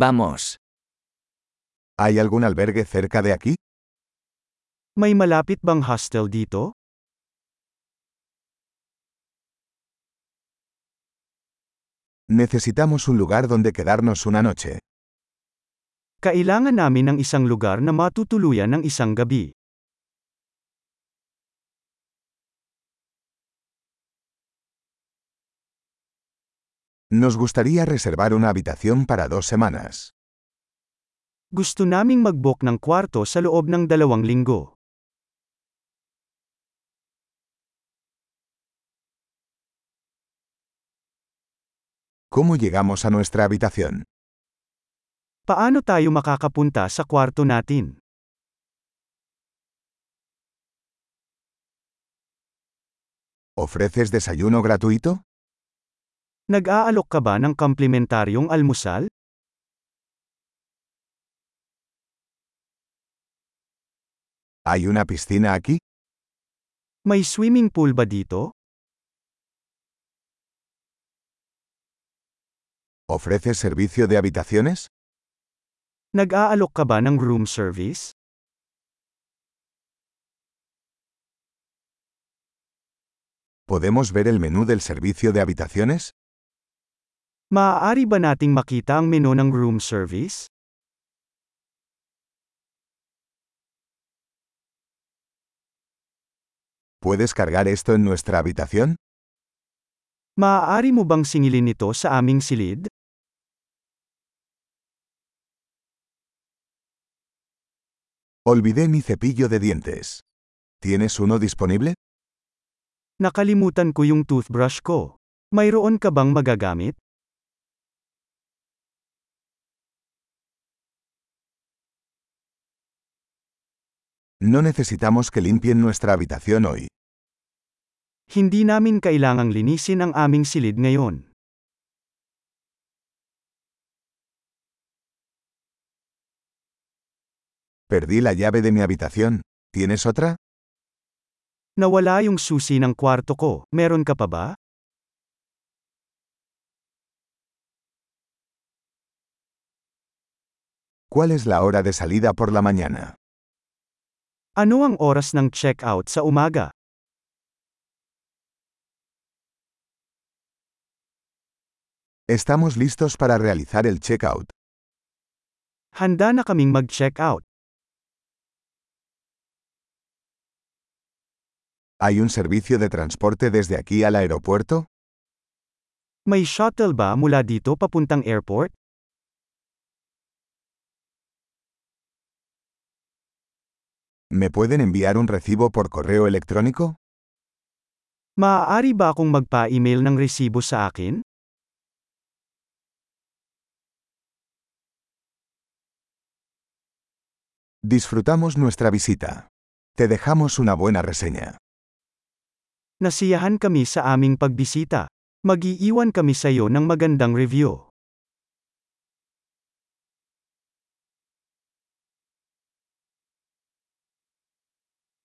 Vamos. ¿Hay algún albergue cerca de aquí? May malapit bang hostel dito? Necesitamos un lugar donde quedarnos una noche. Kailangan namin ng isang lugar na matutuluyan ng isang gabi. Nos gustaría reservar una habitación para dos semanas. Gusto naming mag-book ng kwarto sa loob ng dalawang linggo. ¿Cómo llegamos a nuestra habitación? Paano tayo makakapunta sa kwarto natin? ¿Ofreces desayuno gratuito? Nag-aalok ka ba ng komplementaryong almusal? ¿Hay una piscina aquí? May swimming pool ba dito? ¿Ofreces servicio de habitaciones? Nag-aalok ka ba ng room service? ¿Podemos ver el menú del servicio de habitaciones? Maaari ba nating makita ang menu ng room service? ¿Puedes cargar esto en nuestra habitación? Maaari mo bang singilin ito sa aming silid? Olvidé mi cepillo de dientes. ¿Tienes uno disponible? Nakalimutan ko yung toothbrush ko. Mayroon ka bang magagamit? No necesitamos que limpien nuestra habitación hoy. Hindi namin kailangang linisin ang aming silid ngayon. Perdí la llave de mi habitación. ¿Tienes otra? Nawala yung susi ng kwarto ko. Meron ka pa ba? ¿Cuál es la hora de salida por la mañana? Ano ang oras ng check-out sa umaga? Estamos listos para realizar el check-out. Handa na kaming mag-check-out. ¿Hay un servicio de transporte desde aquí al aeropuerto? May shuttle ba mula dito papuntang airport? ¿Me pueden enviar un recibo por correo electrónico? Maaari ba akong magpa-email ng resibo sa akin? Disfrutamos nuestra visita. Te dejamos una buena reseña. Nasiyahan kami sa aming pagbisita. Mag-iiwan kami sa iyo ng magandang review.